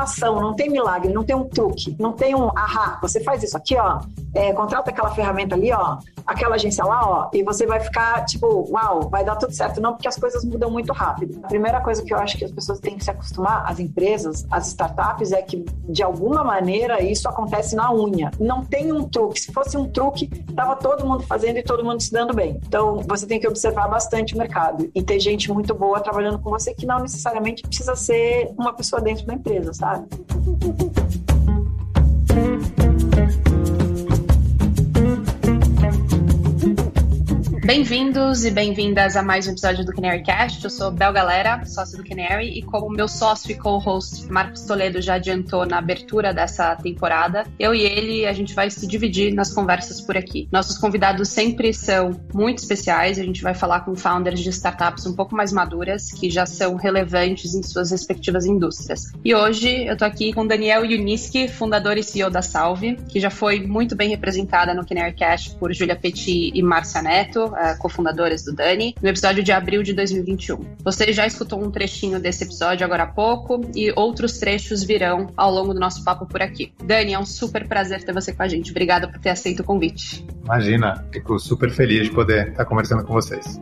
automação, não tem milagre, não tem um truque, não tem um ahá, você faz isso aqui, ó, é, contrata aquela ferramenta ali, ó, aquela agência lá, ó, e você vai ficar tipo, uau, vai dar tudo certo. Não, porque as coisas mudam muito rápido. A primeira coisa que eu acho que as pessoas têm que se acostumar, as empresas, as startups, é que de alguma maneira isso acontece na unha. Não tem um truque. Se fosse um truque, tava todo mundo fazendo e todo mundo se dando bem. Então, você tem que observar bastante o mercado e ter gente muito boa trabalhando com você que não necessariamente precisa ser uma pessoa dentro da empresa, sabe? Bem-vindos e bem-vindas a mais um episódio do Canary Cast. Eu sou Bel Galera, sócio do Canary, e como meu sócio e co-host Marcos Toledo já adiantou na abertura dessa temporada, eu e ele a gente vai se dividir nas conversas por aqui. Nossos convidados sempre são muito especiais, a gente vai falar com founders de startups um pouco mais maduras, que já são relevantes em suas respectivas indústrias. E hoje eu tô aqui com Daniel Yuniski, fundador e CEO da Salve, que já foi muito bem representada no Canary Cast por Julia Petit e Márcia Neto, uh, cofundadoras do Dani, no episódio de abril de 2021. Você já escutou um trechinho desse episódio agora há pouco e outros trechos virão ao longo do nosso papo por aqui. Dani, é um super prazer ter você com a gente. Obrigada por ter aceito o convite. Imagina, fico super feliz de poder estar conversando com vocês.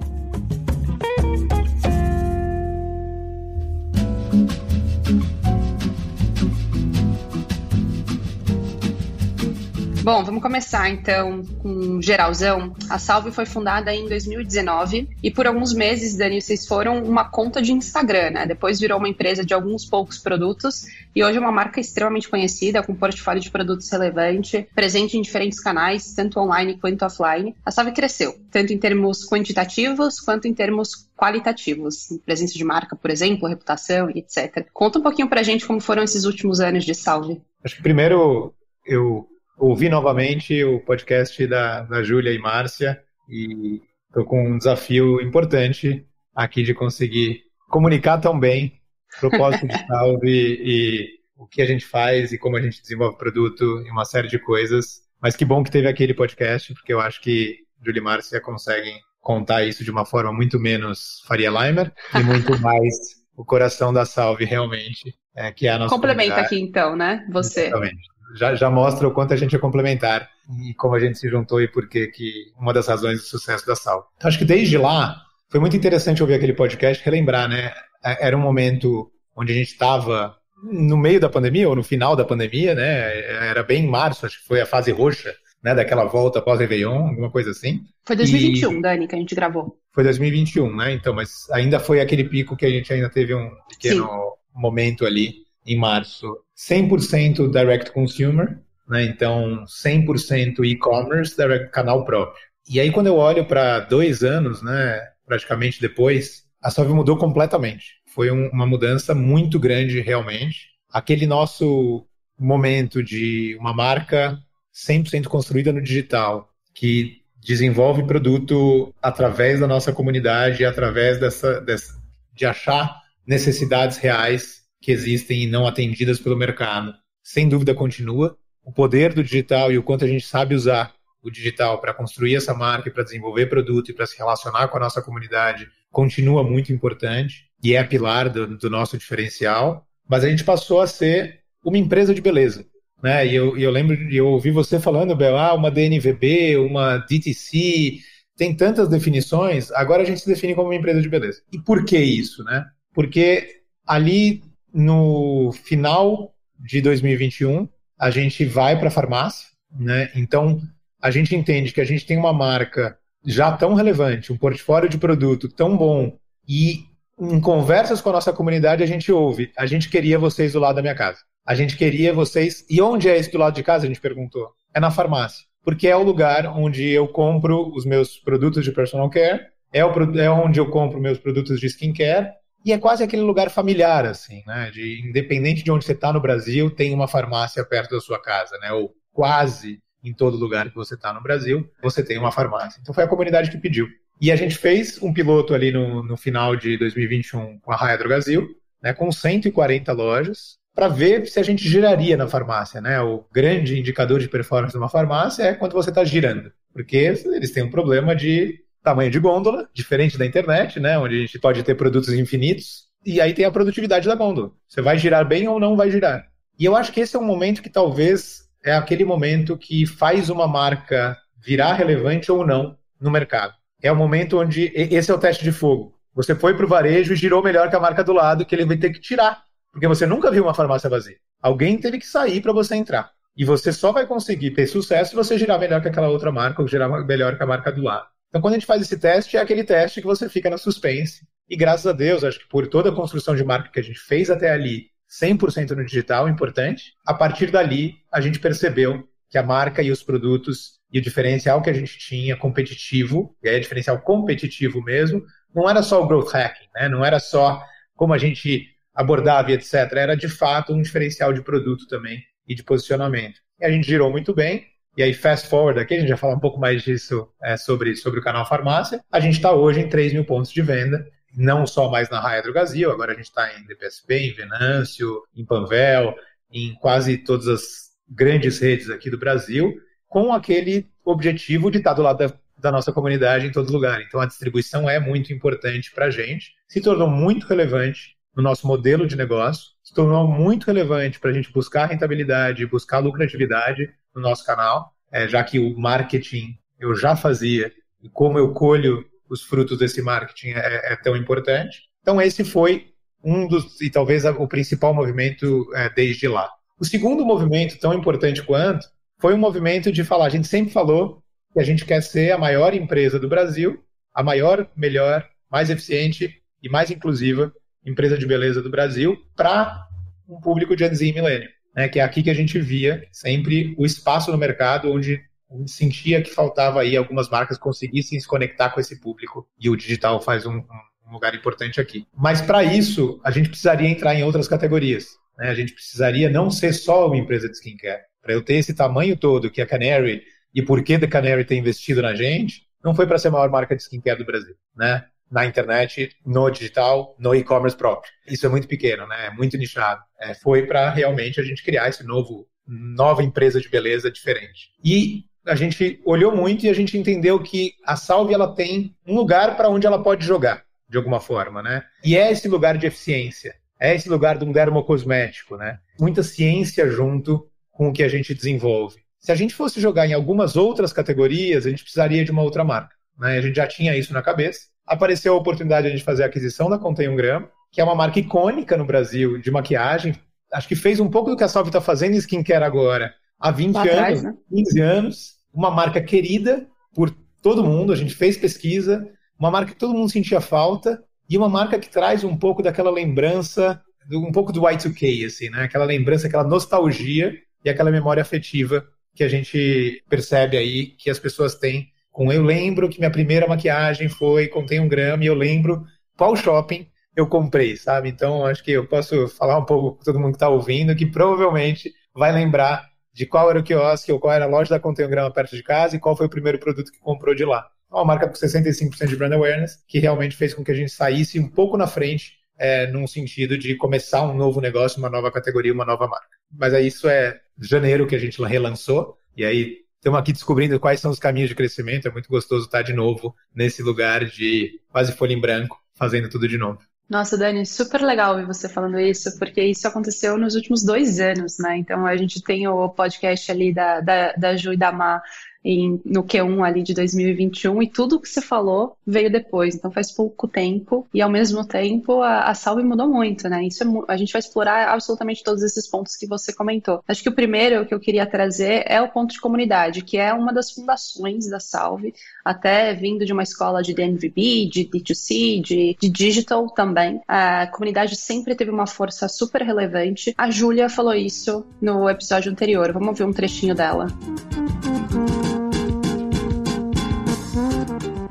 Bom, vamos começar então com geralzão. A Salve foi fundada em 2019 e por alguns meses, Dani, vocês foram uma conta de Instagram, né? Depois virou uma empresa de alguns poucos produtos e hoje é uma marca extremamente conhecida, com um portfólio de produtos relevante, presente em diferentes canais, tanto online quanto offline. A Salve cresceu, tanto em termos quantitativos quanto em termos qualitativos, presença de marca, por exemplo, reputação e etc. Conta um pouquinho pra gente como foram esses últimos anos de Salve. Acho que primeiro eu ouvi novamente o podcast da, da Júlia e Márcia e estou com um desafio importante aqui de conseguir comunicar tão bem o propósito de Salve e o que a gente faz e como a gente desenvolve produto e uma série de coisas. Mas que bom que teve aquele podcast, porque eu acho que Júlia e Márcia conseguem contar isso de uma forma muito menos Faria Limer e muito mais o coração da Salve realmente, é, que é a nossa Complementa aqui então, né? Você. Exatamente já, já mostra o quanto a gente é complementar e como a gente se juntou e por que uma das razões do sucesso da Sal. Então, acho que desde lá foi muito interessante ouvir aquele podcast, relembrar, né? É, era um momento onde a gente estava no meio da pandemia ou no final da pandemia, né? Era bem em março, acho que foi a fase roxa, né? Daquela volta após Réveillon, alguma coisa assim. Foi 2021, e... Dani, que a gente gravou. Foi 2021, né? Então, mas ainda foi aquele pico que a gente ainda teve um pequeno Sim. momento ali em março 100% direct consumer, né? então 100% e-commerce, canal próprio. E aí quando eu olho para dois anos, né, praticamente depois, a Salve mudou completamente. Foi um, uma mudança muito grande realmente. Aquele nosso momento de uma marca 100% construída no digital, que desenvolve produto através da nossa comunidade, através dessa, dessa de achar necessidades reais que existem e não atendidas pelo mercado, sem dúvida continua. O poder do digital e o quanto a gente sabe usar o digital para construir essa marca, para desenvolver produto e para se relacionar com a nossa comunidade continua muito importante e é pilar do, do, nosso diferencial. Mas a gente passou a ser uma empresa de beleza. Né? E eu, eu lembro de eu ouvir você falando, Bel, ah, uma DNVB, uma DTC, tem tantas definições, agora a gente se define como uma empresa de beleza. E por que isso? Né? Porque ali no final de 2021, a gente vai para a farmácia, né? Então, a gente entende que a gente tem uma marca já tão relevante, um portfólio de produto tão bom e em conversas com a nossa comunidade a gente ouve, a gente queria vocês do lado da minha casa. A gente queria vocês. E onde é esse do lado de casa? A gente perguntou. É na farmácia. Porque é o lugar onde eu compro os meus produtos de personal care, é, o, é onde eu compro meus produtos de skincare e é quase aquele lugar familiar, assim, né? De, independente de onde você está no Brasil, tem uma farmácia perto da sua casa, né? Ou quase em todo lugar que você está no Brasil, você tem uma farmácia. Então foi a comunidade que pediu. E a gente fez um piloto ali no, no final de 2021 com a Raia Drogazil, né, com 140 lojas, para ver se a gente giraria na farmácia. Né? O grande indicador de performance de uma farmácia é quando você está girando, porque eles têm um problema de tamanho de gôndola, diferente da internet, né, onde a gente pode ter produtos infinitos. e aí tem a produtividade da gôndola. Você vai girar bem ou não vai girar. E eu acho que esse é um momento que talvez é aquele momento que faz uma marca virar relevante ou não no mercado. É o momento onde esse é o teste de fogo. Você foi para o varejo e girou melhor que a marca do lado, que ele vai ter que tirar, porque você nunca viu uma farmácia vazia. Alguém teve que sair para você entrar. E você só vai conseguir ter sucesso se você girar melhor que aquela outra marca ou girar melhor que a marca do lado. Então, quando a gente faz esse teste, é aquele teste que você fica na suspense. E graças a Deus, acho que por toda a construção de marca que a gente fez até ali, 100% no digital, importante. A partir dali, a gente percebeu que a marca e os produtos e o diferencial que a gente tinha competitivo, e aí é diferencial competitivo mesmo, não era só o growth hacking, né? não era só como a gente abordava e etc. Era de fato um diferencial de produto também e de posicionamento. E a gente girou muito bem. E aí, fast forward aqui, a gente já fala um pouco mais disso é, sobre, sobre o canal Farmácia. A gente está hoje em 3 mil pontos de venda não só mais na Raia Drogazil, agora a gente está em DPSP, em Venâncio, em Panvel, em quase todas as grandes redes aqui do Brasil, com aquele objetivo de estar do lado da, da nossa comunidade em todo lugar. Então a distribuição é muito importante para a gente, se tornou muito relevante no nosso modelo de negócio, se tornou muito relevante para a gente buscar rentabilidade, buscar lucratividade no nosso canal, é, já que o marketing eu já fazia e como eu colho os frutos desse marketing é, é tão importante. Então, esse foi um dos, e talvez o principal movimento é, desde lá. O segundo movimento, tão importante quanto, foi um movimento de falar: a gente sempre falou que a gente quer ser a maior empresa do Brasil, a maior, melhor, mais eficiente e mais inclusiva empresa de beleza do Brasil para um público de Gen Z e milênio. Né, que é aqui que a gente via sempre o espaço no mercado onde sentia que faltava aí algumas marcas conseguissem se conectar com esse público e o digital faz um, um lugar importante aqui. Mas para isso a gente precisaria entrar em outras categorias. Né? A gente precisaria não ser só uma empresa de skincare. Para eu ter esse tamanho todo que a Canary e por que a Canary tem investido na gente, não foi para ser a maior marca de skincare do Brasil, né? Na internet, no digital, no e-commerce próprio. Isso é muito pequeno, né? É muito nichado. É, foi para realmente a gente criar esse novo nova empresa de beleza diferente. E a gente olhou muito e a gente entendeu que a Salve ela tem um lugar para onde ela pode jogar, de alguma forma, né? E é esse lugar de eficiência, é esse lugar de um dermocosmético, né? Muita ciência junto com o que a gente desenvolve. Se a gente fosse jogar em algumas outras categorias, a gente precisaria de uma outra marca. Né? A gente já tinha isso na cabeça. Apareceu a oportunidade de a gente fazer a aquisição da Contém um Grama, que é uma marca icônica no Brasil de maquiagem. Acho que fez um pouco do que a Salve está fazendo em skincare agora, há 20 Lá anos, atrás, né? 15 anos uma marca querida por todo mundo, a gente fez pesquisa, uma marca que todo mundo sentia falta e uma marca que traz um pouco daquela lembrança, um pouco do Y2K, assim, né? Aquela lembrança, aquela nostalgia e aquela memória afetiva que a gente percebe aí que as pessoas têm com eu lembro que minha primeira maquiagem foi contém um grama e eu lembro qual shopping eu comprei, sabe? Então acho que eu posso falar um pouco com todo mundo que está ouvindo que provavelmente vai lembrar de qual era o quiosque ou qual era a loja da Conteograma perto de casa e qual foi o primeiro produto que comprou de lá. Uma marca com 65% de brand awareness, que realmente fez com que a gente saísse um pouco na frente, é, num sentido de começar um novo negócio, uma nova categoria, uma nova marca. Mas aí isso é janeiro que a gente relançou, e aí estamos aqui descobrindo quais são os caminhos de crescimento. É muito gostoso estar de novo nesse lugar de quase folha em branco, fazendo tudo de novo. Nossa, Dani, super legal ouvir você falando isso, porque isso aconteceu nos últimos dois anos, né? Então a gente tem o podcast ali da, da, da Ju e da Má em, no Q1 ali de 2021 e tudo que você falou veio depois, então faz pouco tempo e ao mesmo tempo a, a Salve mudou muito, né? Isso é, a gente vai explorar absolutamente todos esses pontos que você comentou. Acho que o primeiro que eu queria trazer é o ponto de comunidade, que é uma das fundações da Salve, até vindo de uma escola de DNVB, de D2C, de, de digital também. A comunidade sempre teve uma força super relevante. A Júlia falou isso no episódio anterior. Vamos ver um trechinho dela.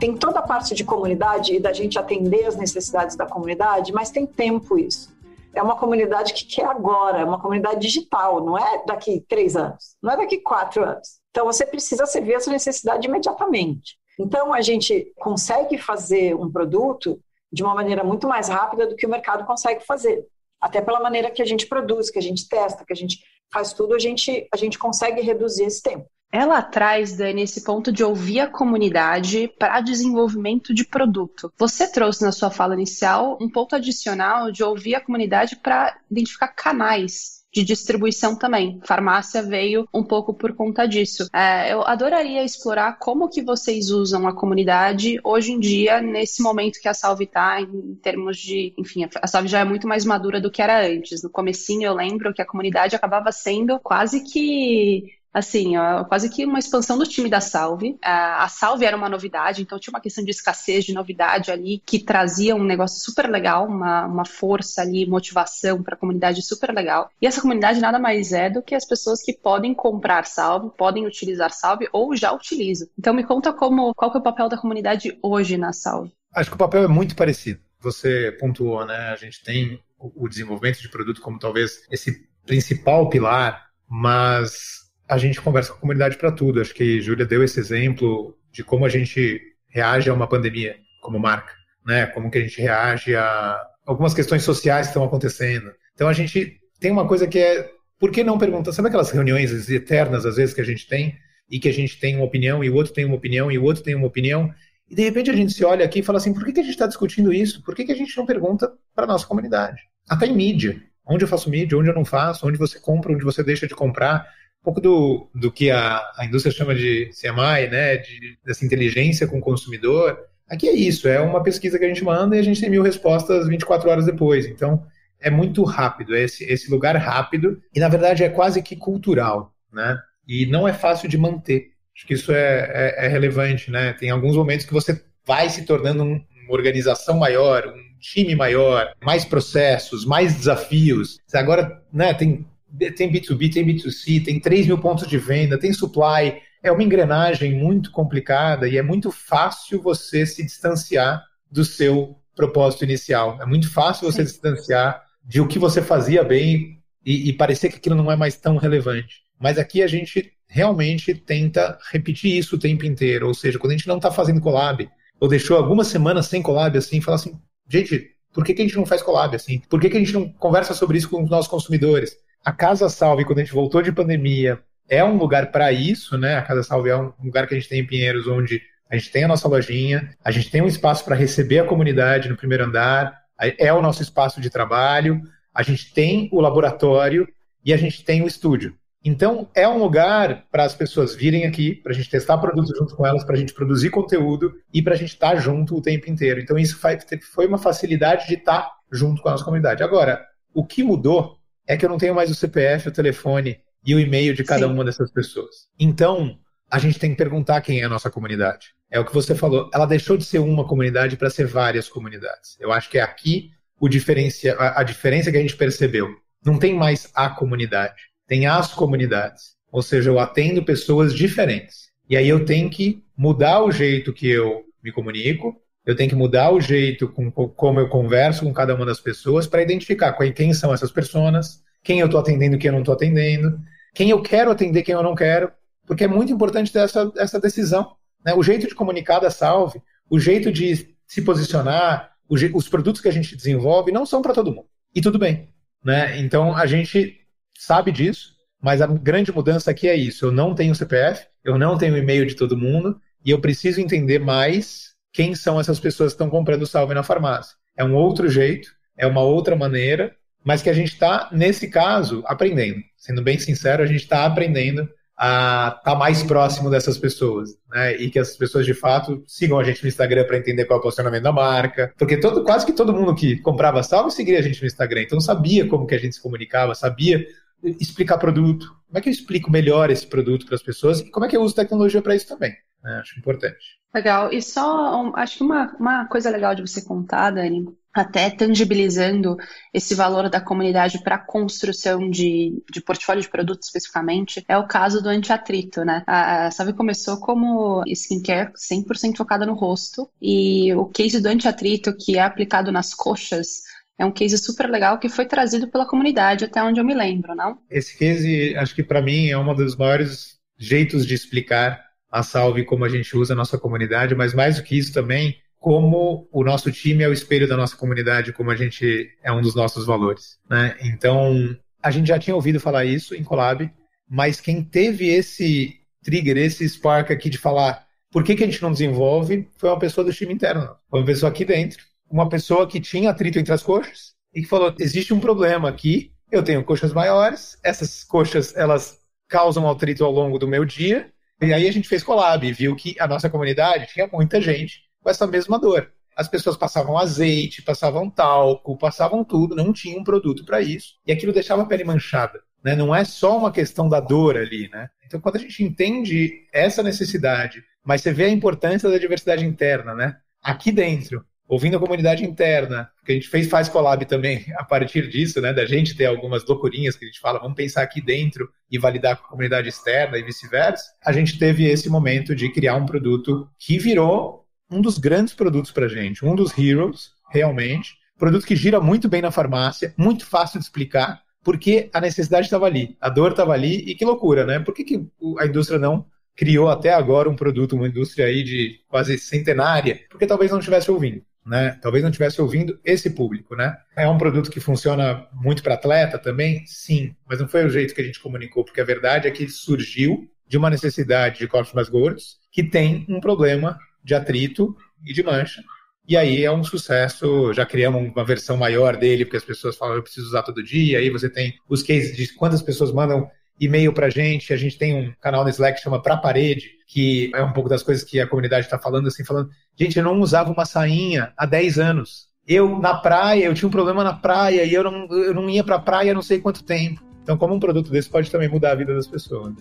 Tem toda a parte de comunidade e da gente atender as necessidades da comunidade, mas tem tempo isso. É uma comunidade que quer agora, é uma comunidade digital, não é daqui três anos, não é daqui quatro anos. Então você precisa servir essa necessidade imediatamente. Então a gente consegue fazer um produto de uma maneira muito mais rápida do que o mercado consegue fazer. Até pela maneira que a gente produz, que a gente testa, que a gente faz tudo, a gente, a gente consegue reduzir esse tempo. Ela traz, Dani, esse ponto de ouvir a comunidade para desenvolvimento de produto. Você trouxe na sua fala inicial um ponto adicional de ouvir a comunidade para identificar canais de distribuição também. Farmácia veio um pouco por conta disso. É, eu adoraria explorar como que vocês usam a comunidade hoje em dia, nesse momento que a Salve está, em termos de, enfim, a Salve já é muito mais madura do que era antes. No comecinho eu lembro que a comunidade acabava sendo quase que assim, quase que uma expansão do time da Salve. A Salve era uma novidade, então tinha uma questão de escassez de novidade ali que trazia um negócio super legal, uma, uma força ali, motivação para a comunidade super legal. E essa comunidade nada mais é do que as pessoas que podem comprar Salve, podem utilizar Salve ou já utilizam. Então me conta como qual que é o papel da comunidade hoje na Salve. Acho que o papel é muito parecido. Você pontuou, né? A gente tem o desenvolvimento de produto como talvez esse principal pilar, mas a gente conversa com a comunidade para tudo. Acho que Júlia deu esse exemplo de como a gente reage a uma pandemia como marca, né? Como que a gente reage a algumas questões sociais que estão acontecendo. Então a gente tem uma coisa que é por que não perguntar? Sabe aquelas reuniões eternas às vezes que a gente tem e que a gente tem uma opinião e o outro tem uma opinião e o outro tem uma opinião e de repente a gente se olha aqui e fala assim, por que, que a gente está discutindo isso? Por que, que a gente não pergunta para a nossa comunidade? Até em mídia. Onde eu faço mídia, onde eu não faço, onde você compra, onde você deixa de comprar pouco do, do que a, a indústria chama de CMI, né, de, dessa inteligência com o consumidor. Aqui é isso, é uma pesquisa que a gente manda e a gente tem mil respostas 24 horas depois. Então, é muito rápido, é esse, esse lugar rápido e, na verdade, é quase que cultural, né? E não é fácil de manter. Acho que isso é, é, é relevante, né? Tem alguns momentos que você vai se tornando um, uma organização maior, um time maior, mais processos, mais desafios. Agora né, tem tem B2B, tem B2C, tem 3 mil pontos de venda, tem supply. É uma engrenagem muito complicada e é muito fácil você se distanciar do seu propósito inicial. É muito fácil você se distanciar de o que você fazia bem e, e parecer que aquilo não é mais tão relevante. Mas aqui a gente realmente tenta repetir isso o tempo inteiro. Ou seja, quando a gente não está fazendo collab, ou deixou algumas semanas sem collab assim, fala assim, gente, por que, que a gente não faz collab assim? Por que, que a gente não conversa sobre isso com os nossos consumidores? A Casa Salve, quando a gente voltou de pandemia, é um lugar para isso, né? A Casa Salve é um lugar que a gente tem em Pinheiros, onde a gente tem a nossa lojinha, a gente tem um espaço para receber a comunidade no primeiro andar, é o nosso espaço de trabalho, a gente tem o laboratório e a gente tem o estúdio. Então, é um lugar para as pessoas virem aqui, para a gente testar produtos junto com elas, para a gente produzir conteúdo e para a gente estar tá junto o tempo inteiro. Então, isso foi uma facilidade de estar tá junto com a nossa comunidade. Agora, o que mudou é que eu não tenho mais o CPF, o telefone e o e-mail de cada Sim. uma dessas pessoas. Então, a gente tem que perguntar quem é a nossa comunidade. É o que você falou, ela deixou de ser uma comunidade para ser várias comunidades. Eu acho que é aqui o diferencia, a, a diferença que a gente percebeu. Não tem mais a comunidade, tem as comunidades. Ou seja, eu atendo pessoas diferentes. E aí eu tenho que mudar o jeito que eu me comunico, eu tenho que mudar o jeito com, como eu converso com cada uma das pessoas para identificar quem são essas pessoas, quem eu estou atendendo quem eu não estou atendendo, quem eu quero atender quem eu não quero, porque é muito importante ter essa, essa decisão. Né? O jeito de comunicar da Salve, o jeito de se posicionar, os produtos que a gente desenvolve não são para todo mundo. E tudo bem. Né? Então a gente sabe disso, mas a grande mudança aqui é isso. Eu não tenho CPF, eu não tenho e-mail de todo mundo, e eu preciso entender mais quem são essas pessoas que estão comprando salve na farmácia. É um outro jeito, é uma outra maneira, mas que a gente está, nesse caso, aprendendo. Sendo bem sincero, a gente está aprendendo a estar tá mais próximo dessas pessoas, né? E que essas pessoas de fato sigam a gente no Instagram para entender qual é o posicionamento da marca, porque todo, quase que todo mundo que comprava salve seguia a gente no Instagram, então sabia como que a gente se comunicava, sabia explicar produto, como é que eu explico melhor esse produto para as pessoas e como é que eu uso tecnologia para isso também. Né? Acho importante. Legal. E só, acho que uma, uma coisa legal de você contar, Dani, até tangibilizando esse valor da comunidade para a construção de, de portfólio de produtos especificamente, é o caso do antiatrito, né? A, a Sabe começou como skincare 100% focada no rosto e o case do antiatrito que é aplicado nas coxas é um case super legal que foi trazido pela comunidade, até onde eu me lembro, não? Esse case, acho que para mim é um dos maiores jeitos de explicar a Salve como a gente usa a nossa comunidade, mas mais do que isso também, como o nosso time é o espelho da nossa comunidade, como a gente é um dos nossos valores. Né? Então, a gente já tinha ouvido falar isso em Collab, mas quem teve esse trigger, esse spark aqui de falar por que, que a gente não desenvolve, foi uma pessoa do time interno. Foi uma pessoa aqui dentro, uma pessoa que tinha atrito entre as coxas e que falou: existe um problema aqui, eu tenho coxas maiores, essas coxas elas causam atrito ao longo do meu dia. E aí a gente fez collab e viu que a nossa comunidade tinha muita gente com essa mesma dor. As pessoas passavam azeite, passavam talco, passavam tudo, não tinha um produto para isso. E aquilo deixava a pele manchada. Né? Não é só uma questão da dor ali. Né? Então, quando a gente entende essa necessidade, mas você vê a importância da diversidade interna, né? aqui dentro, ouvindo a comunidade interna, que a gente fez faz collab também a partir disso, né, da gente ter algumas loucurinhas que a gente fala, vamos pensar aqui dentro e validar com a comunidade externa e vice-versa. A gente teve esse momento de criar um produto que virou um dos grandes produtos para a gente, um dos heroes, realmente, produto que gira muito bem na farmácia, muito fácil de explicar, porque a necessidade estava ali, a dor estava ali e que loucura, né? Por que, que a indústria não criou até agora um produto, uma indústria aí de quase centenária? Porque talvez não estivesse ouvindo né? Talvez não estivesse ouvindo esse público, né? É um produto que funciona muito para atleta também? Sim, mas não foi o jeito que a gente comunicou, porque a verdade é que surgiu de uma necessidade de corpos mais gordos que tem um problema de atrito e de mancha. E aí é um sucesso, já criamos uma versão maior dele, porque as pessoas falam, eu preciso usar todo dia, aí você tem os cases de quantas pessoas mandam e-mail para a gente, a gente tem um canal no Slack que chama Pra Parede, que é um pouco das coisas que a comunidade está falando, assim, falando, gente, eu não usava uma sainha há 10 anos. Eu, na praia, eu tinha um problema na praia e eu não, eu não ia para a praia não sei quanto tempo. Então, como um produto desse pode também mudar a vida das pessoas.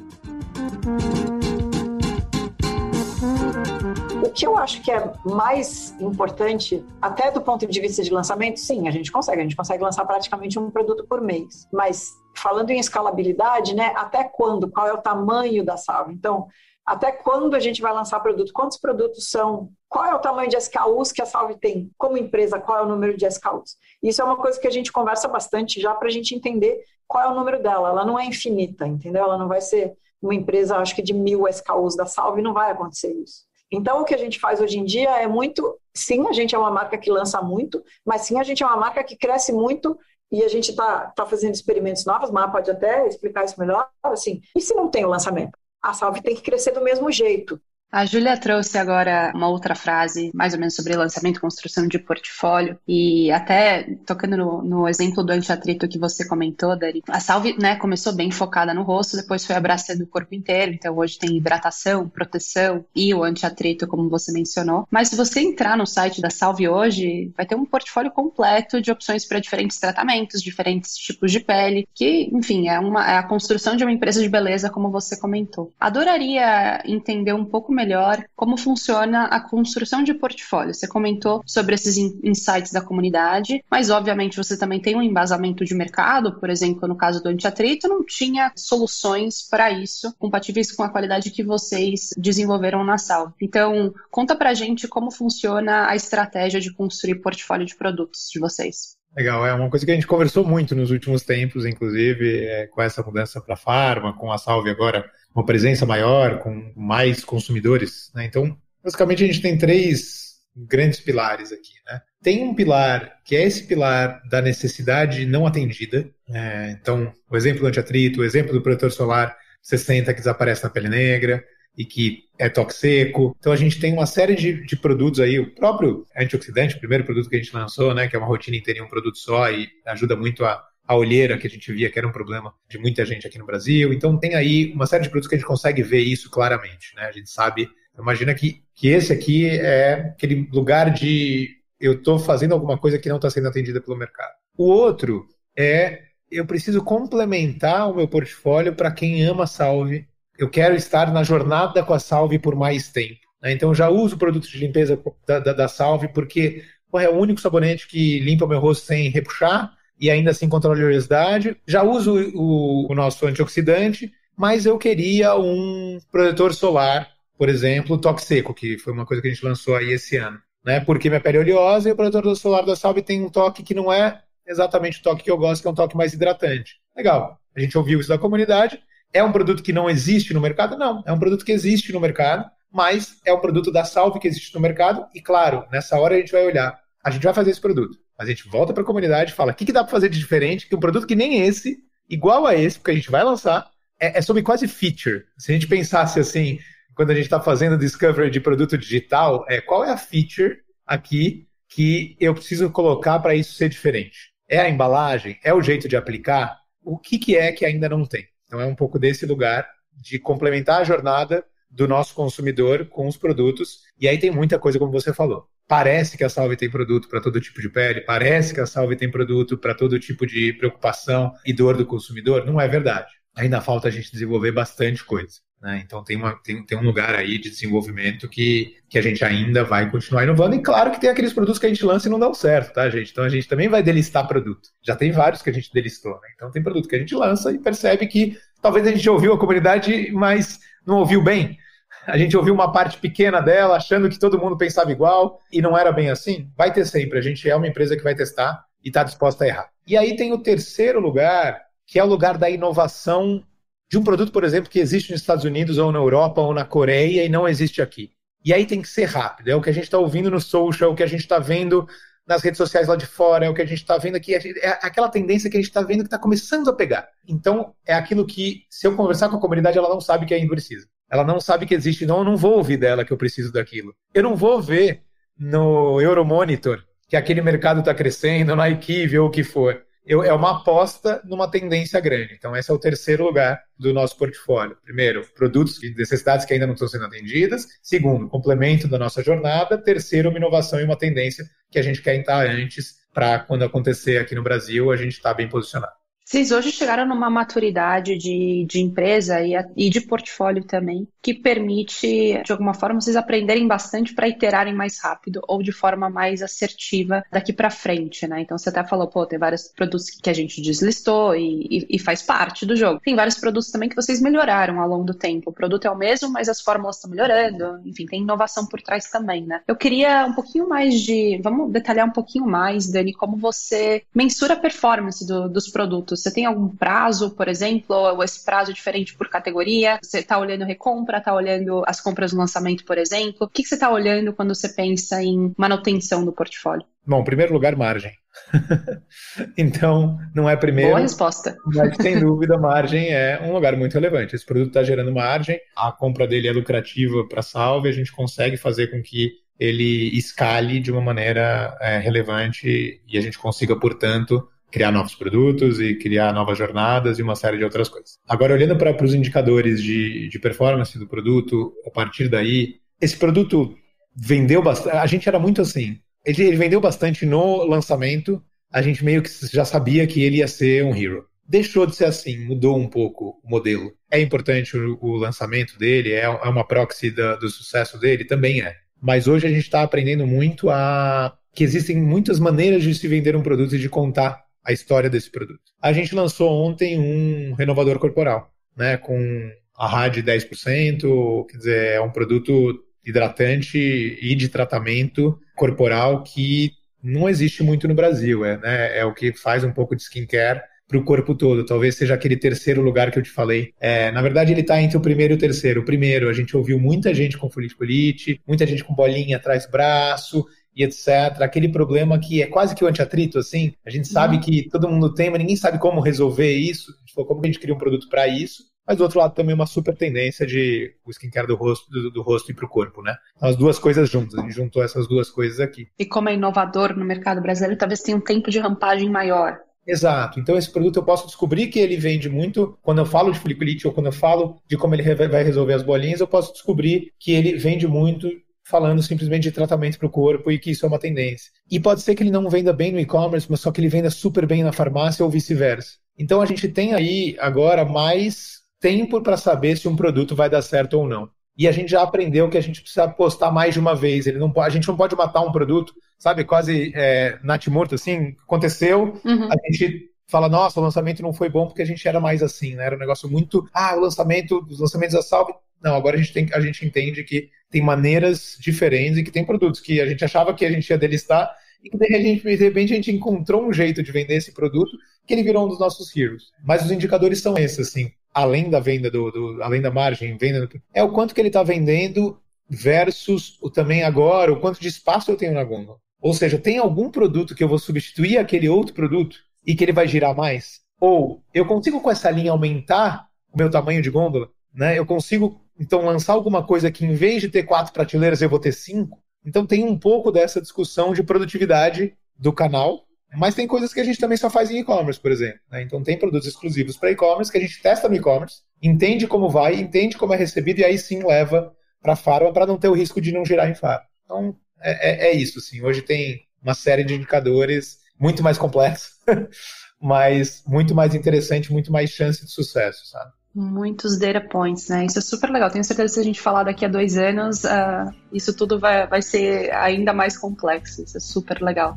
O que eu acho que é mais importante, até do ponto de vista de lançamento, sim, a gente consegue. A gente consegue lançar praticamente um produto por mês. Mas falando em escalabilidade, né? Até quando? Qual é o tamanho da salva? Então, até quando a gente vai lançar produto? Quantos produtos são? Qual é o tamanho de SKUs que a Salve tem? Como empresa, qual é o número de SKUs? Isso é uma coisa que a gente conversa bastante já para a gente entender qual é o número dela. Ela não é infinita, entendeu? Ela não vai ser uma empresa, acho que de mil SKUs da Salve, não vai acontecer isso. Então, o que a gente faz hoje em dia é muito. Sim, a gente é uma marca que lança muito, mas sim, a gente é uma marca que cresce muito e a gente está tá fazendo experimentos novos. Mas pode até explicar isso melhor. Assim, e se não tem o lançamento? A Salve tem que crescer do mesmo jeito. A Júlia trouxe agora uma outra frase, mais ou menos sobre lançamento e construção de portfólio, e até tocando no, no exemplo do antiatrito que você comentou, Dari, a Salve né, começou bem focada no rosto, depois foi abraçando o corpo inteiro, então hoje tem hidratação, proteção e o antiatrito, como você mencionou. Mas se você entrar no site da Salve hoje, vai ter um portfólio completo de opções para diferentes tratamentos, diferentes tipos de pele, que, enfim, é, uma, é a construção de uma empresa de beleza, como você comentou. Adoraria entender um pouco melhor como funciona a construção de portfólio. Você comentou sobre esses insights da comunidade, mas obviamente você também tem um embasamento de mercado, por exemplo, no caso do antiatrito, não tinha soluções para isso compatíveis com a qualidade que vocês desenvolveram na sala. Então, conta pra gente como funciona a estratégia de construir portfólio de produtos de vocês. Legal, é uma coisa que a gente conversou muito nos últimos tempos, inclusive, é, com essa mudança para farma, com a Salve agora uma presença maior, com mais consumidores. Né? Então, basicamente, a gente tem três grandes pilares aqui. Né? Tem um pilar que é esse pilar da necessidade não atendida. É, então, o exemplo do antiatrito, o exemplo do protetor solar 60 que desaparece na pele negra e que é toque seco. Então a gente tem uma série de, de, produtos aí, o próprio antioxidante, o primeiro produto que a gente lançou, né, que é uma rotina inteira em um produto só e ajuda muito a a olheira que a gente via que era um problema de muita gente aqui no Brasil. Então tem aí uma série de produtos que a gente consegue ver isso claramente, né? A gente sabe, imagina que, que esse aqui é aquele lugar de eu estou fazendo alguma coisa que não está sendo atendida pelo mercado. O outro é eu preciso complementar o meu portfólio para quem ama Salve. Eu quero estar na jornada com a Salve por mais tempo. Né? Então já uso produtos de limpeza da, da, da Salve porque pô, é o único sabonete que limpa o meu rosto sem repuxar e ainda assim controla a oleosidade. Já uso o, o nosso antioxidante, mas eu queria um protetor solar, por exemplo, toque seco, que foi uma coisa que a gente lançou aí esse ano. Né? Porque minha pele é oleosa e o protetor solar da Salve tem um toque que não é exatamente o toque que eu gosto, que é um toque mais hidratante. Legal. A gente ouviu isso da comunidade. É um produto que não existe no mercado? Não. É um produto que existe no mercado, mas é um produto da Salve que existe no mercado. E claro, nessa hora a gente vai olhar. A gente vai fazer esse produto. Mas a gente volta para a comunidade e fala: o que, que dá para fazer de diferente? Que um produto que nem esse, igual a esse, porque a gente vai lançar, é, é sobre quase feature. Se a gente pensasse assim, quando a gente está fazendo discovery de produto digital, é qual é a feature aqui que eu preciso colocar para isso ser diferente? É a embalagem? É o jeito de aplicar? O que, que é que ainda não tem? Então é um pouco desse lugar de complementar a jornada do nosso consumidor com os produtos. E aí tem muita coisa, como você falou. Parece que a Salve tem produto para todo tipo de pele, parece que a Salve tem produto para todo tipo de preocupação e dor do consumidor. Não é verdade. Ainda falta a gente desenvolver bastante coisa. Né? Então tem, uma, tem, tem, um lugar aí de desenvolvimento que, que a gente ainda vai continuar inovando. E claro que tem aqueles produtos que a gente lança e não dão certo, tá, gente? Então a gente também vai delistar produto. Já tem vários que a gente delistou, né? Então tem produto que a gente lança e percebe que talvez a gente ouviu a comunidade, mas não ouviu bem. A gente ouviu uma parte pequena dela, achando que todo mundo pensava igual, e não era bem assim. Vai ter sempre. A gente é uma empresa que vai testar e está disposta a errar. E aí tem o terceiro lugar, que é o lugar da inovação de um produto, por exemplo, que existe nos Estados Unidos ou na Europa ou na Coreia e não existe aqui. E aí tem que ser rápido. É o que a gente está ouvindo no social, é o que a gente está vendo nas redes sociais lá de fora, é o que a gente está vendo aqui. É aquela tendência que a gente está vendo que está começando a pegar. Então, é aquilo que, se eu conversar com a comunidade, ela não sabe que ainda precisa. Ela não sabe que existe, então eu não vou ouvir dela que eu preciso daquilo. Eu não vou ver no Euromonitor que aquele mercado está crescendo, na Equive ou o que for eu, é uma aposta numa tendência grande. Então, esse é o terceiro lugar do nosso portfólio. Primeiro, produtos e necessidades que ainda não estão sendo atendidas. Segundo, complemento da nossa jornada. Terceiro, uma inovação e uma tendência que a gente quer entrar antes para, quando acontecer aqui no Brasil, a gente estar tá bem posicionado. Vocês hoje chegaram numa maturidade de, de empresa e, a, e de portfólio também, que permite, de alguma forma, vocês aprenderem bastante para iterarem mais rápido ou de forma mais assertiva daqui para frente, né? Então você até falou, pô, tem vários produtos que a gente deslistou e, e, e, faz parte do jogo. Tem vários produtos também que vocês melhoraram ao longo do tempo. O produto é o mesmo, mas as fórmulas estão melhorando. Enfim, tem inovação por trás também, né? Eu queria um pouquinho mais de. Vamos detalhar um pouquinho mais, Dani, como você mensura a performance do, dos produtos você tem algum prazo, por exemplo, ou esse prazo é diferente por categoria? Você está olhando recompra, está olhando as compras no lançamento, por exemplo? O que, que você está olhando quando você pensa em manutenção do portfólio? Bom, em primeiro lugar, margem. então, não é primeiro. Boa resposta. Mas, sem dúvida, margem é um lugar muito relevante. Esse produto está gerando margem, a compra dele é lucrativa para a Salve, a gente consegue fazer com que ele escale de uma maneira é, relevante e a gente consiga, portanto, criar novos produtos e criar novas jornadas e uma série de outras coisas. Agora, olhando para os indicadores de, de performance do produto, a partir daí, esse produto vendeu bastante. A gente era muito assim. Ele, ele vendeu bastante no lançamento, a gente meio que já sabia que ele ia ser um hero. Deixou de ser assim, mudou um pouco o modelo. É importante o, o lançamento dele, é, é uma proxy da, do sucesso dele? Também é. Mas hoje a gente está aprendendo muito a que existem muitas maneiras de se vender um produto e de contar a história desse produto. A gente lançou ontem um renovador corporal, né, com a RAD 10%, quer dizer, é um produto hidratante e de tratamento corporal que não existe muito no Brasil, é, né, é o que faz um pouco de skincare para o corpo todo. Talvez seja aquele terceiro lugar que eu te falei. É, na verdade, ele está entre o primeiro e o terceiro. O primeiro, a gente ouviu muita gente com foliculite, muita gente com bolinha atrás do braço, e etc. Aquele problema que é quase que o antiatrito, assim. A gente sabe uhum. que todo mundo tem, mas ninguém sabe como resolver isso. A gente falou, como que a gente cria um produto para isso? Mas do outro lado também uma super tendência de o skincare do rosto, do, do rosto e para o corpo, né? As duas coisas juntas, a gente juntou essas duas coisas aqui. E como é inovador no mercado brasileiro, talvez tenha um tempo de rampagem maior. Exato. Então, esse produto eu posso descobrir que ele vende muito. Quando eu falo de foliculite ou quando eu falo de como ele vai resolver as bolinhas, eu posso descobrir que ele vende muito falando simplesmente de tratamento para o corpo e que isso é uma tendência. E pode ser que ele não venda bem no e-commerce, mas só que ele venda super bem na farmácia ou vice-versa. Então a gente tem aí agora mais tempo para saber se um produto vai dar certo ou não. E a gente já aprendeu que a gente precisa postar mais de uma vez. Ele não, a gente não pode matar um produto, sabe? Quase é, natimorto, assim. Aconteceu, uhum. a gente fala, nossa, o lançamento não foi bom porque a gente era mais assim, né? Era um negócio muito, ah, o lançamento, os lançamentos da Salve não, agora a gente, tem, a gente entende que tem maneiras diferentes e que tem produtos que a gente achava que a gente ia delistar e que de repente, de repente a gente encontrou um jeito de vender esse produto que ele virou um dos nossos heroes. Mas os indicadores são esses, assim, além da venda do, do além da margem, venda do, é o quanto que ele está vendendo versus o também agora, o quanto de espaço eu tenho na gôndola. Ou seja, tem algum produto que eu vou substituir aquele outro produto e que ele vai girar mais? Ou eu consigo com essa linha aumentar o meu tamanho de gôndola, né? Eu consigo então lançar alguma coisa que em vez de ter quatro prateleiras eu vou ter cinco. Então tem um pouco dessa discussão de produtividade do canal, mas tem coisas que a gente também só faz em e-commerce, por exemplo. Né? Então tem produtos exclusivos para e-commerce que a gente testa no e-commerce, entende como vai, entende como é recebido e aí sim leva para a farma para não ter o risco de não girar em farma. Então é, é, é isso, sim. Hoje tem uma série de indicadores muito mais complexos, mas muito mais interessante, muito mais chance de sucesso, sabe? Muitos data points, né? Isso é super legal. Tenho certeza que se a gente falar daqui a dois anos, uh, isso tudo vai, vai ser ainda mais complexo. Isso é super legal.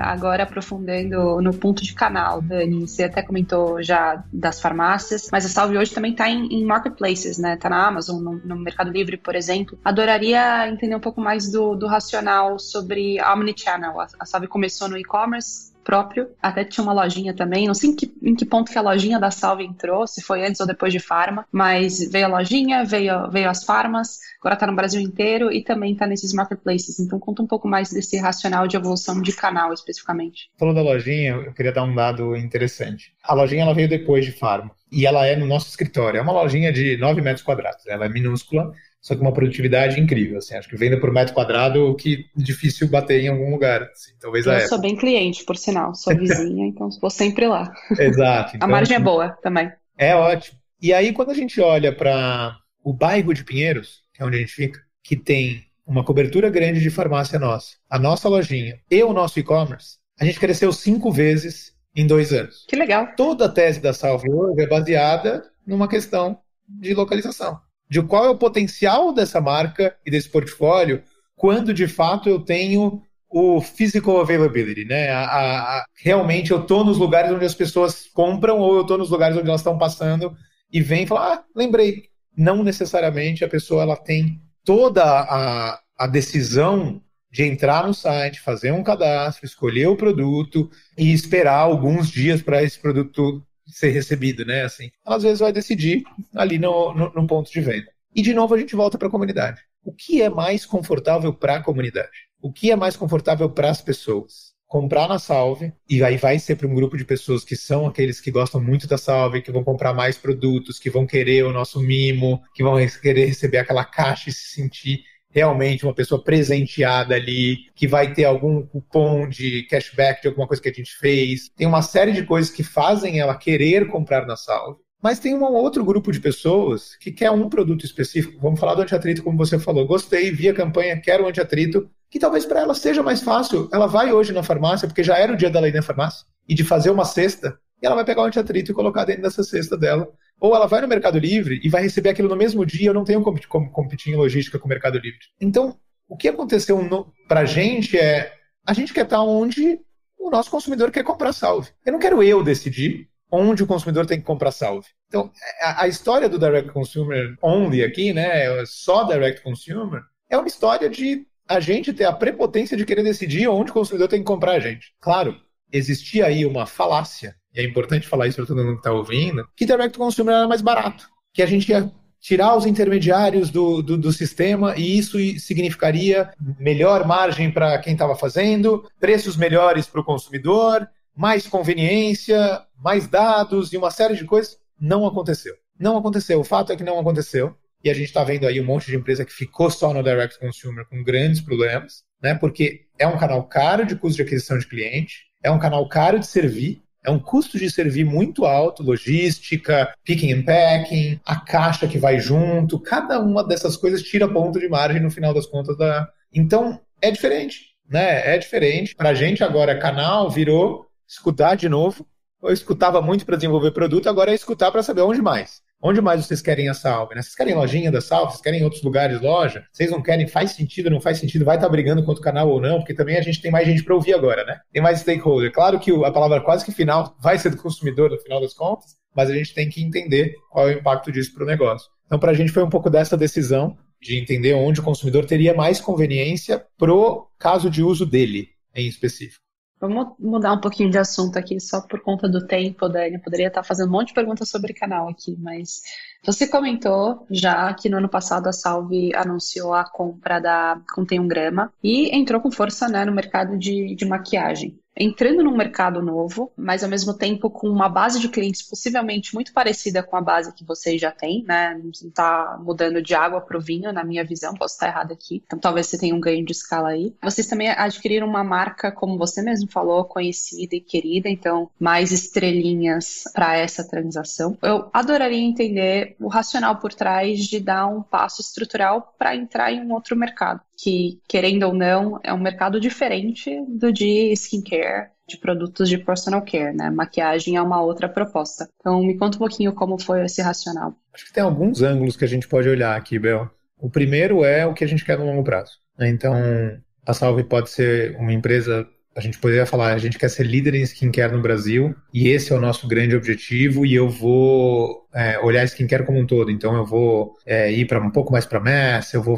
Agora aprofundando no ponto de canal, Dani, você até comentou já das farmácias, mas a Salve hoje também está em, em, marketplaces, né? Está na Amazon, no, no, Mercado Livre, por exemplo. Adoraria entender um pouco mais do, do racional sobre omnichannel. A, a Salve começou no e-commerce, próprio. Até tinha uma lojinha também. Não sei em que, em que ponto que a lojinha da Salve entrou, se foi antes ou depois de Farma, mas veio a lojinha, veio, veio as farmas, agora está no Brasil inteiro e também está nesses marketplaces. Então conta um pouco mais desse racional de evolução de canal especificamente. Falou da lojinha, eu queria dar um dado interessante. A lojinha ela veio depois de Farma e ela é no nosso escritório. É uma lojinha de 9 metros quadrados. Ela é minúscula, só que uma produtividade incrível. Assim, acho que venda por metro quadrado que difícil bater em algum lugar. Assim, talvez eu sou bem cliente, por sinal, sou vizinha, então vou sempre lá. Exato. Então, a margem é boa também. É ótimo. E aí, quando a gente olha para o bairro de Pinheiros, que é onde a gente fica, que tem uma cobertura grande de farmácia nossa, a nossa lojinha e o nosso e-commerce, a gente cresceu cinco vezes em dois anos. Que legal. Toda a tese da Salve hoje é baseada numa questão de localização de qual é o potencial dessa marca e desse portfólio quando de fato eu tenho o physical availability, né? A, a, a, realmente eu estou nos lugares onde as pessoas compram ou eu estou nos lugares onde elas estão passando e vem e fala, ah, lembrei. Não necessariamente a pessoa ela tem toda a, a decisão de entrar no site, fazer um cadastro, escolher o produto e esperar alguns dias para esse produto ser recebido, né? Assim, ela às vezes vai decidir ali no, no, no ponto de venda. E de novo a gente volta para a comunidade. O que é mais confortável para a comunidade? O que é mais confortável para as pessoas? Comprar na Salve, e aí vai ser para um grupo de pessoas que são aqueles que gostam muito da Salve, que vão comprar mais produtos, que vão querer o nosso mimo, que vão querer receber aquela caixa e se sentir realmente uma pessoa presenteada ali, que vai ter algum cupom de cashback de alguma coisa que a gente fez. Tem uma série de coisas que fazem ela querer comprar na Salve. Mas tem um outro grupo de pessoas que quer um produto específico. Vamos falar do antiatrito, como você falou. Gostei, vi a campanha, quero o antiatrito. Que talvez para ela seja mais fácil. Ela vai hoje na farmácia, porque já era o dia dela ir na farmácia, e de fazer uma cesta, e ela vai pegar o antiatrito e colocar dentro dessa cesta dela ou ela vai no Mercado Livre e vai receber aquilo no mesmo dia, eu não tenho como competir em logística com o Mercado Livre. Então, o que aconteceu para a gente é, a gente quer estar onde o nosso consumidor quer comprar salve. Eu não quero eu decidir onde o consumidor tem que comprar salve. Então, a, a história do Direct Consumer Only aqui, né, só Direct Consumer, é uma história de a gente ter a prepotência de querer decidir onde o consumidor tem que comprar a gente. Claro, existia aí uma falácia e é importante falar isso para todo mundo que está ouvindo, que direct consumer era mais barato, que a gente ia tirar os intermediários do, do, do sistema e isso significaria melhor margem para quem estava fazendo, preços melhores para o consumidor, mais conveniência, mais dados e uma série de coisas. Não aconteceu. Não aconteceu. O fato é que não aconteceu. E a gente está vendo aí um monte de empresa que ficou só no direct consumer com grandes problemas, né? Porque é um canal caro de custo de aquisição de cliente, é um canal caro de servir, é um custo de servir muito alto, logística, picking and packing, a caixa que vai junto, cada uma dessas coisas tira ponto de margem no final das contas da. Então, é diferente, né? É diferente. Para a gente agora, canal virou escutar de novo. Eu escutava muito para desenvolver produto, agora é escutar para saber onde mais. Onde mais vocês querem a salve? Né? Vocês querem lojinha da salve? Vocês querem outros lugares loja? Vocês não querem? Faz sentido, não faz sentido? Vai estar tá brigando contra o canal ou não? Porque também a gente tem mais gente para ouvir agora, né? Tem mais stakeholder. Claro que a palavra quase que final vai ser do consumidor no final das contas, mas a gente tem que entender qual é o impacto disso para o negócio. Então, para a gente foi um pouco dessa decisão de entender onde o consumidor teria mais conveniência pro caso de uso dele em específico. Vamos mudar um pouquinho de assunto aqui, só por conta do tempo, Dani. Eu poderia estar fazendo um monte de perguntas sobre canal aqui, mas você comentou já que no ano passado a Salve anunciou a compra da Contém um Grama e entrou com força né, no mercado de, de maquiagem. Entrando num mercado novo, mas ao mesmo tempo com uma base de clientes possivelmente muito parecida com a base que vocês já têm, né? Não está mudando de água para o vinho, na minha visão, posso estar errado aqui. Então talvez você tenha um ganho de escala aí. Vocês também adquiriram uma marca, como você mesmo falou, conhecida e querida, então mais estrelinhas para essa transação. Eu adoraria entender o racional por trás de dar um passo estrutural para entrar em um outro mercado, que, querendo ou não, é um mercado diferente do de skincare, de produtos de personal care, né? Maquiagem é uma outra proposta. Então, me conta um pouquinho como foi esse racional. Acho que tem alguns ângulos que a gente pode olhar aqui, Bel. O primeiro é o que a gente quer no longo prazo. Então, a Salve pode ser uma empresa a gente poderia falar, a gente quer ser líder em skincare no Brasil e esse é o nosso grande objetivo e eu vou é, olhar skincare como um todo. Então eu vou é, ir para um pouco mais para mass, eu vou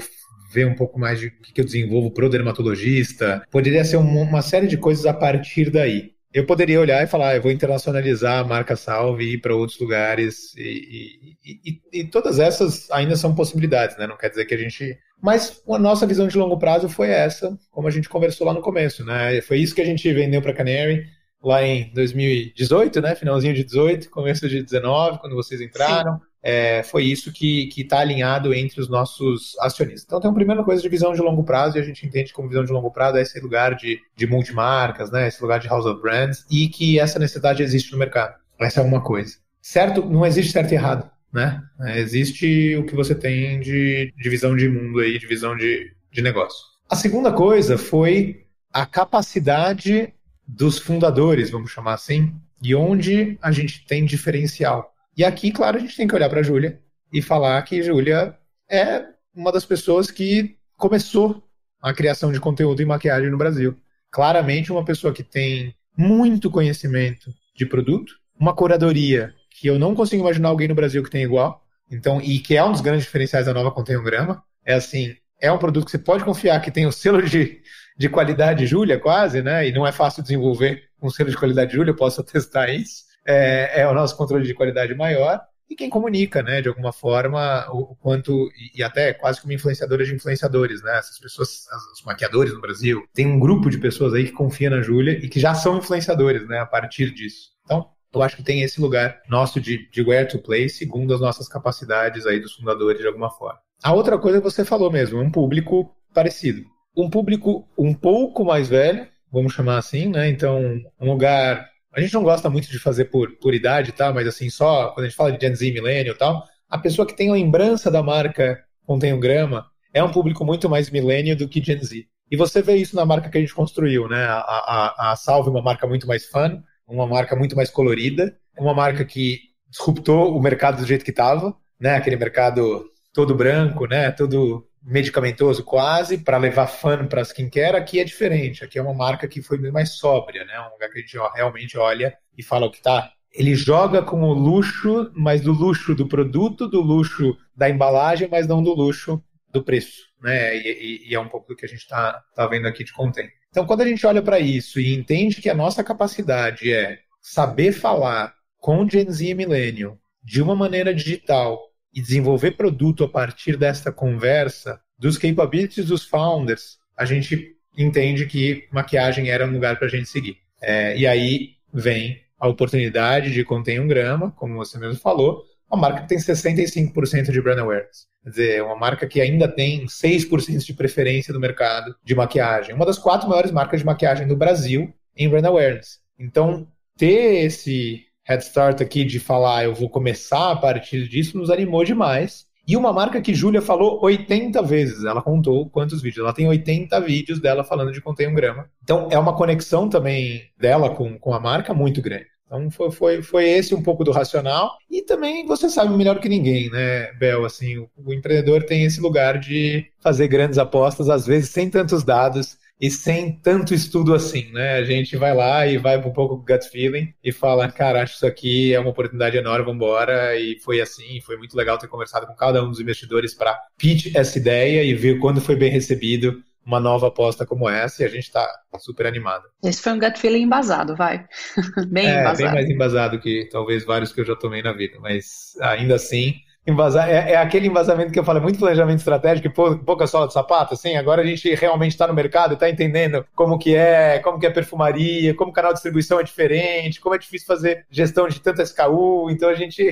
ver um pouco mais de o que eu desenvolvo para o dermatologista. Poderia ser uma, série de coisas a partir daí eu poderia olhar e falar, ah, eu vou internacionalizar a marca Salve e ir para outros lugares. E, e, e, e, todas essas ainda são possibilidades, né? Não quer dizer que a gente. Mas a nossa visão de longo prazo foi essa, como a gente conversou lá no começo, né? Foi isso que a gente vendeu para Canary lá em 2018, né? Finalzinho de 18, começo de 19, quando vocês entraram. Sim é, foi isso que está alinhado entre os nossos acionistas. Então tem uma primeira coisa de visão de longo prazo, e a gente entende como visão de longo prazo é esse lugar de, de multimarcas, né, esse lugar de house of brands, e que essa necessidade existe no mercado. Essa é uma coisa. Certo, não existe certo e errado, né? Existe o que você tem de, de visão de mundo aí, de visão de, de negócio. A segunda coisa foi a capacidade dos fundadores, vamos chamar assim, e onde a gente tem diferencial. E aqui, claro, a gente tem que olhar para Júlia e falar que Júlia é uma das pessoas que começou a criação de conteúdo em maquiagem no Brasil. Claramente uma pessoa que tem muito conhecimento de produto, uma curadoria que eu não consigo imaginar alguém no Brasil que tenha igual. Então, e que é um dos grandes diferenciais da nova Conteograma, é assim, é um produto que você pode confiar que tem o selo de, de qualidade Júlia, quase, né? E não é fácil desenvolver um selo de qualidade Júlia, eu posso atestar isso é, é o nosso controle de qualidade maior e quem comunica, né, de alguma forma, o, quanto, e até quase como influenciadora de influenciadores, né, essas pessoas, os maquiadores no Brasil, tem um grupo de pessoas aí que confia na Júlia e que já são influenciadores, né, a partir disso. Então, eu acho que tem esse lugar nosso de, de where to play, segundo as nossas capacidades aí dos fundadores, de alguma forma. A outra coisa que você falou mesmo, um público parecido. Um público um pouco mais velho, vamos chamar assim, né, então, um lugar a gente não gosta muito de fazer por, por idade, tá? Mas assim, só quando a gente fala de Gen Z, Millennial e tal, a pessoa que tem lembrança da marca Contém um Grama é um público muito mais millennial do que Gen Z. E você vê isso na marca que a gente construiu, né? A, a, a Salve uma marca muito mais fun, uma marca muito mais colorida, uma marca que disruptou o mercado do jeito que estava, né? Aquele mercado todo branco, né? Todo medicamentoso quase para levar fã para skincare, aqui é diferente. Aqui é uma marca que foi mais sóbria, né? Um lugar que a gente realmente olha e fala o que tá. Ele joga com o luxo, mas do luxo do produto, do luxo da embalagem, mas não do luxo do preço, né? E, e, e é um pouco do que a gente está tá vendo aqui de content. Então, quando a gente olha para isso e entende que a nossa capacidade é saber falar com Gen Z e Millennium de uma maneira digital e desenvolver produto a partir desta conversa, dos capabilities dos founders, a gente entende que maquiagem era um lugar para a gente seguir. É, e aí vem a oportunidade de conter um grama, como você mesmo falou, uma marca que tem 65% de brand awareness. Quer dizer, uma marca que ainda tem 6% de preferência do mercado de maquiagem. Uma das quatro maiores marcas de maquiagem do Brasil em brand awareness. Então, ter esse head start aqui de falar eu vou começar a partir disso nos animou demais. E uma marca que Júlia falou 80 vezes, ela contou quantos vídeos. Ela tem 80 vídeos dela falando de contém um grama. Então é uma conexão também dela com, com a marca muito grande. Então foi, foi, foi esse um pouco do racional. E também você sabe melhor que ninguém, né, Bel? Assim, o, o empreendedor tem esse lugar de fazer grandes apostas, às vezes sem tantos dados e sem tanto estudo assim, né? A gente vai lá e vai um pouco gut feeling e fala, cara, acho que isso aqui é uma oportunidade enorme, vamos embora. E foi assim, foi muito legal ter conversado com cada um dos investidores para pitch essa ideia e ver quando foi bem recebido uma nova aposta como essa e a gente está super animado. Esse foi um gut feeling embasado, vai. bem é, embasado. Bem mais embasado que talvez vários que eu já tomei na vida, mas ainda assim embasar. É, é, aquele embasamento que eu falo, é muito planejamento estratégico e pouca sola de sapato, assim. Agora a gente realmente está no mercado, está entendendo como que é, como que é perfumaria, como o canal de distribuição é diferente, como é difícil fazer gestão de tanta SKU. Então a gente,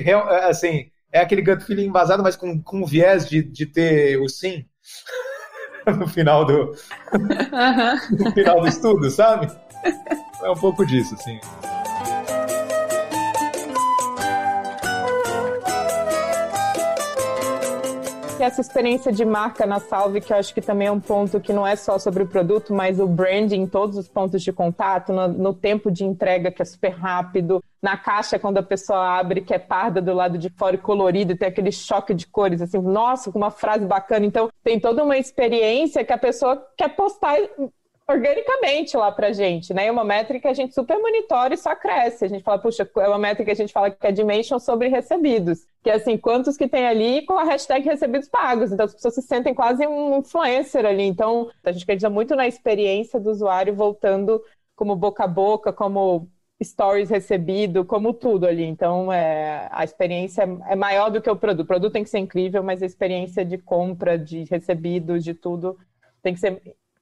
assim, é aquele gut feeling embasado, mas com, com viés de, de ter o sim no final do, no final do estudo, sabe? É um pouco disso, assim. Essa experiência de marca na Salve, que eu acho que também é um ponto que não é só sobre o produto, mas o branding todos os pontos de contato, no, no tempo de entrega, que é super rápido, na caixa, quando a pessoa abre, que é parda do lado de fora e colorido, tem aquele choque de cores, assim, nossa, com uma frase bacana. Então, tem toda uma experiência que a pessoa quer postar organicamente lá pra gente, né? É uma métrica que a gente super monitora e só cresce. A gente fala, puxa, é uma métrica que a gente fala que é dimension sobre recebidos. Que é assim, quantos que tem ali com a hashtag recebidos pagos. Então as pessoas se sentem quase um influencer ali. Então a gente acredita muito na experiência do usuário voltando como boca a boca, como stories recebido, como tudo ali. Então, é, a experiência é maior do que o produto. O produto tem que ser incrível, mas a experiência de compra, de recebido, de tudo, tem que ser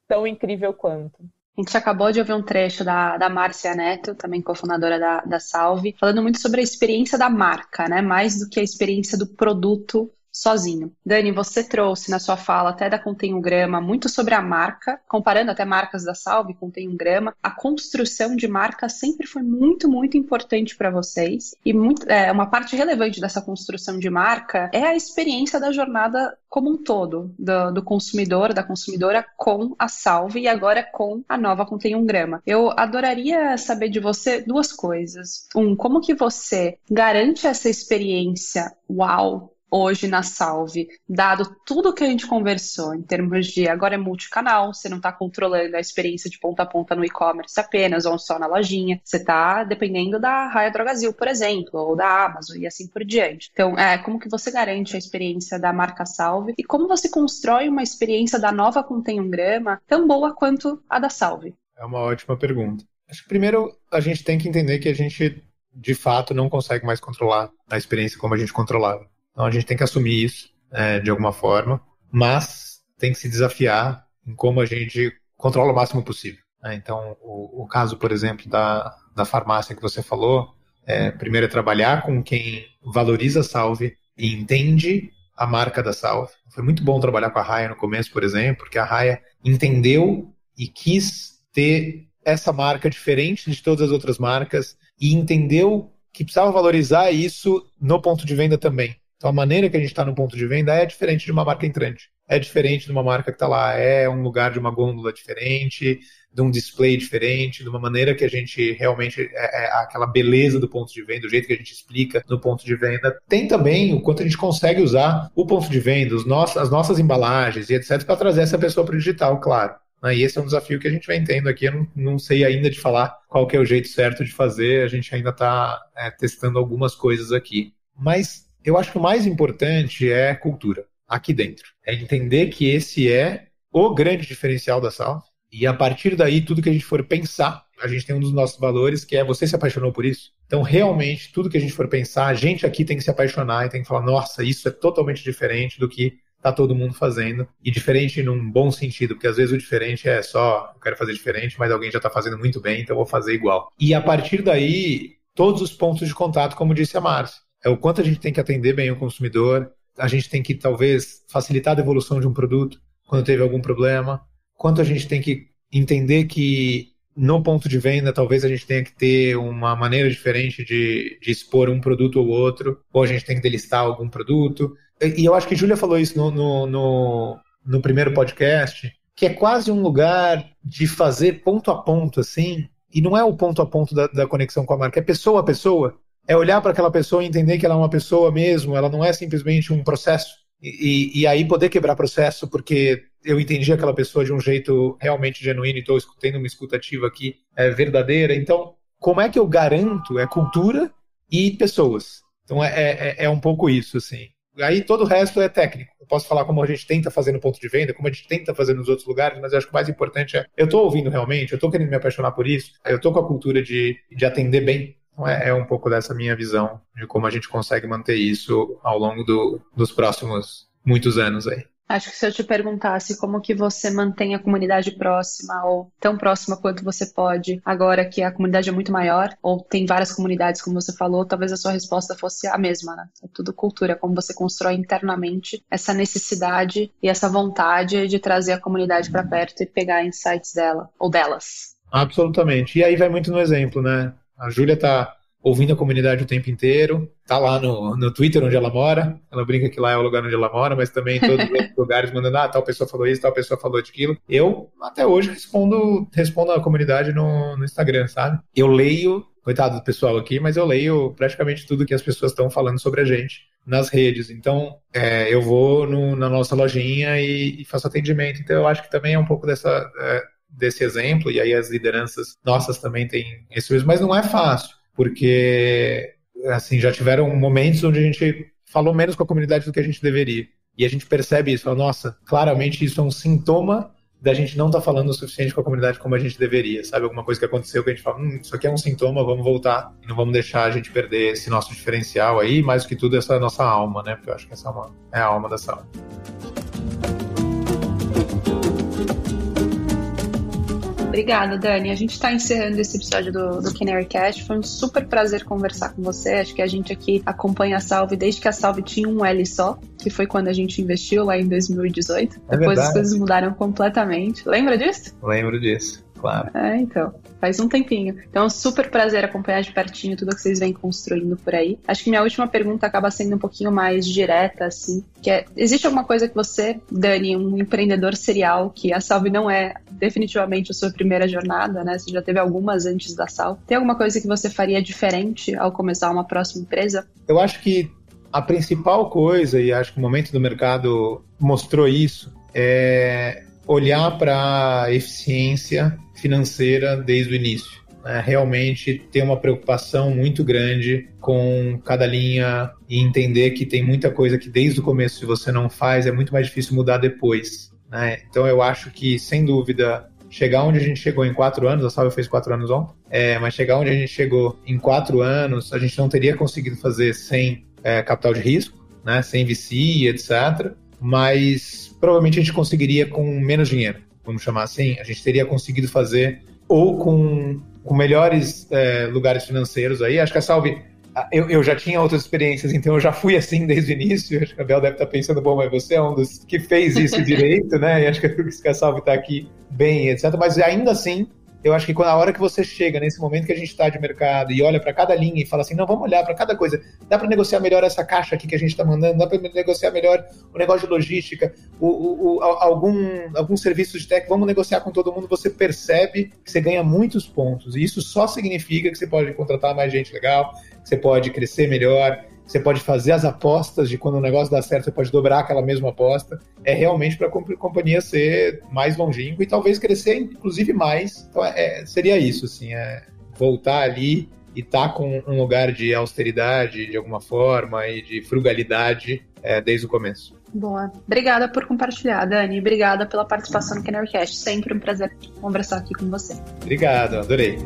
tão incrível quanto. A gente acabou de ouvir um trecho da, da Márcia Neto, também cofundadora da, da Salve, falando muito sobre a experiência da marca, né? Mais do que a experiência do produto sozinho. Dani, você trouxe na sua fala até da Contém um Grama muito sobre a marca, comparando até marcas da Salve, Contém um Grama. A construção de marca sempre foi muito, muito importante para vocês. E muito, é, uma parte relevante dessa construção de marca é a experiência da jornada como um todo, do, do consumidor, da consumidora com a Salve e agora com a nova Contém um Grama. Eu adoraria saber de você duas coisas. Um, como que você garante essa experiência uau hoje na Salve, dado tudo que a gente conversou em termos de agora é multicanal, você não está controlando a experiência de ponta a ponta no e-commerce apenas ou só na lojinha, você está dependendo da Raia Drogazil, por exemplo, ou da Amazon e assim por diante. Então, é, como que você garante a experiência da marca Salve e como você constrói uma experiência da nova Contém um Grama tão boa quanto a da Salve? É uma ótima pergunta. Acho que primeiro a gente tem que entender que a gente de fato não consegue mais controlar a experiência como a gente controlava. Então a gente tem que assumir isso é, de alguma forma, mas tem que se desafiar em como a gente controla o máximo possível. Né? Então, o, o, caso, por exemplo, da, da farmácia que você falou, é, primeiro é trabalhar com quem valoriza a Salve e entende a marca da Salve. Foi muito bom trabalhar com a Raia no começo, por exemplo, porque a Raia entendeu e quis ter essa marca diferente de todas as outras marcas e entendeu que precisava valorizar isso no ponto de venda também. Então a maneira que a gente está no ponto de venda é diferente de uma marca entrante. É diferente de uma marca que está lá, é um lugar de uma gôndola diferente, de um display diferente, de uma maneira que a gente realmente é, é aquela beleza do ponto de venda, do jeito que a gente explica no ponto de venda. Tem também o quanto a gente consegue usar o ponto de venda, os nossos, as nossas embalagens e etc, para trazer essa pessoa para o digital, claro. Né? E esse é um desafio que a gente vem tendo aqui. Eu não, não sei ainda de falar qual é o jeito certo de fazer. A gente ainda está é, testando algumas coisas aqui. Mas eu acho que o mais importante é cultura, aqui dentro. É entender que esse é o grande diferencial da sala. E a partir daí, tudo que a gente for pensar, a gente tem um dos nossos valores que é você se apaixonou por isso. Então, realmente, tudo que a gente for pensar, a gente aqui tem que se apaixonar e tem que falar: nossa, isso é totalmente diferente do que está todo mundo fazendo. E diferente num bom sentido, porque às vezes o diferente é só, eu quero fazer diferente, mas alguém já está fazendo muito bem, então eu vou fazer igual. E a partir daí, todos os pontos de contato, como disse a Márcia é o quanto a gente tem que atender bem o consumidor, a gente tem que talvez facilitar a devolução de um produto quando teve algum problema, quanto a gente tem que entender que no ponto de venda talvez a gente tenha que ter uma maneira diferente de, de expor um produto ou outro, ou a gente tem que delistar algum produto. E, e eu acho que Júlia falou isso no, no, no, no primeiro podcast, que é quase um lugar de fazer ponto a ponto, assim, e não é o ponto a ponto da, da conexão com a marca, é pessoa a pessoa é olhar para aquela pessoa e entender que ela é uma pessoa mesmo, ela não é simplesmente um processo. E, e, aí poder quebrar processo, porque eu entendi aquela pessoa de um jeito realmente genuíno e estou tendo uma escutativa aqui é, verdadeira. Então, como é que eu garanto? É cultura e pessoas. Então, é, é, é um pouco isso, assim. Aí todo o resto é técnico. Eu posso falar como a gente tenta fazer no ponto de venda, como a gente tenta fazer nos outros lugares, mas eu acho que o mais importante é eu estou ouvindo realmente, eu estou querendo me apaixonar por isso, eu estou com a cultura de, de atender bem Então é, é, um pouco dessa minha visão de como a gente consegue manter isso ao longo do, dos próximos muitos anos aí. Acho que se eu te perguntasse como que você mantém a comunidade próxima ou tão próxima quanto você pode, agora que a comunidade é muito maior, ou tem várias comunidades, como você falou, talvez a sua resposta fosse a mesma, né? É tudo cultura, como você constrói internamente essa necessidade e essa vontade de trazer a comunidade para perto e pegar insights dela ou delas. Absolutamente. E aí vai muito no exemplo, né? A Júlia tá ouvindo a comunidade o tempo inteiro, tá lá no, no Twitter onde ela mora, ela brinca que lá é o lugar onde ela mora, mas também em todos os lugares mandando, ah, tal pessoa falou isso, tal pessoa falou aquilo. Eu, até hoje, respondo, respondo a comunidade no, no Instagram, sabe? Eu leio, coitado do pessoal aqui, mas eu leio praticamente tudo que as pessoas estão falando sobre a gente nas redes. Então, é, eu vou no, na nossa lojinha e, e, faço atendimento. Então, eu acho que também é um pouco dessa... É, desse exemplo, e aí as lideranças nossas também têm esse mesmo, mas não é fácil porque assim já tiveram momentos onde a gente falou menos com a comunidade do que a gente deveria. E a gente percebe isso, fala, nossa, claramente isso é um sintoma da gente não estar tá falando o suficiente com a comunidade como a gente deveria, sabe? Alguma coisa que aconteceu que a gente fala, hum, isso aqui é um sintoma, vamos voltar não vamos deixar a gente perder esse nosso diferencial aí, mais do que tudo essa nossa alma, né? Porque eu acho que essa é, uma, é a alma da sala. Obrigada, Dani. A gente está encerrando esse episódio do, do Canary Cast. Foi um super prazer conversar com você. Acho que a gente aqui acompanha a Salve desde que a Salve tinha um L só, que foi quando a gente investiu lá em 2018. É Depois verdade. as coisas mudaram completamente. Lembra disso? Lembro disso claro. É, então. Faz um tempinho. Então é um super prazer acompanhar de pertinho tudo que vocês vêm construindo por aí. Acho que minha última pergunta acaba sendo um pouquinho mais direta, assim. Que é, existe alguma coisa que você, Dani, um empreendedor serial, que a Salve não é definitivamente a sua primeira jornada, né? Você já teve algumas antes da Salve. Tem alguma coisa que você faria diferente ao começar uma próxima empresa? Eu acho que a principal coisa, e acho que o momento do mercado mostrou isso, é olhar para a eficiência financeira desde o início. Né? Realmente ter uma preocupação muito grande com cada linha e entender que tem muita coisa que desde o começo, se você não faz, é muito mais difícil mudar depois. Né? Então eu acho que, sem dúvida, chegar onde a gente chegou em quatro anos, a Salve fez quatro anos ontem, é, mas chegar onde a gente chegou em quatro anos, a gente não teria conseguido fazer sem é, capital de risco, né, sem VC, etc. Mas provavelmente a gente conseguiria com menos dinheiro, vamos chamar assim. A gente teria conseguido fazer ou com, com melhores é, lugares financeiros aí. Acho que a Salve. Eu, eu, já tinha outras experiências, então eu já fui assim desde o início. Acho que a Bel deve estar pensando, bom, mas você é um dos que fez isso direito, né? E acho que a Salve está aqui bem, etc. Mas ainda assim, eu acho que quando a hora que você chega nesse momento que a gente está de mercado e olha para cada linha e fala assim, não, vamos olhar para cada coisa, dá para negociar melhor essa caixa aqui que a gente está mandando, dá para negociar melhor o negócio de logística, o, o, o, algum, algum serviço de tech, vamos negociar com todo mundo, você percebe que você ganha muitos pontos. E isso só significa que você pode contratar mais gente legal, que você pode crescer melhor, você pode fazer as apostas de quando o negócio dá certo, você pode dobrar aquela mesma aposta. É realmente para a companhia ser mais longínqua e talvez crescer, inclusive, mais. Então, é, seria isso, assim, é voltar ali e estar tá com um lugar de austeridade, de alguma forma, e de frugalidade é, desde o começo. Boa. Obrigada por compartilhar, Dani. Obrigada pela participação no Canarycast. Sempre um prazer conversar aqui com você. Obrigado, adorei.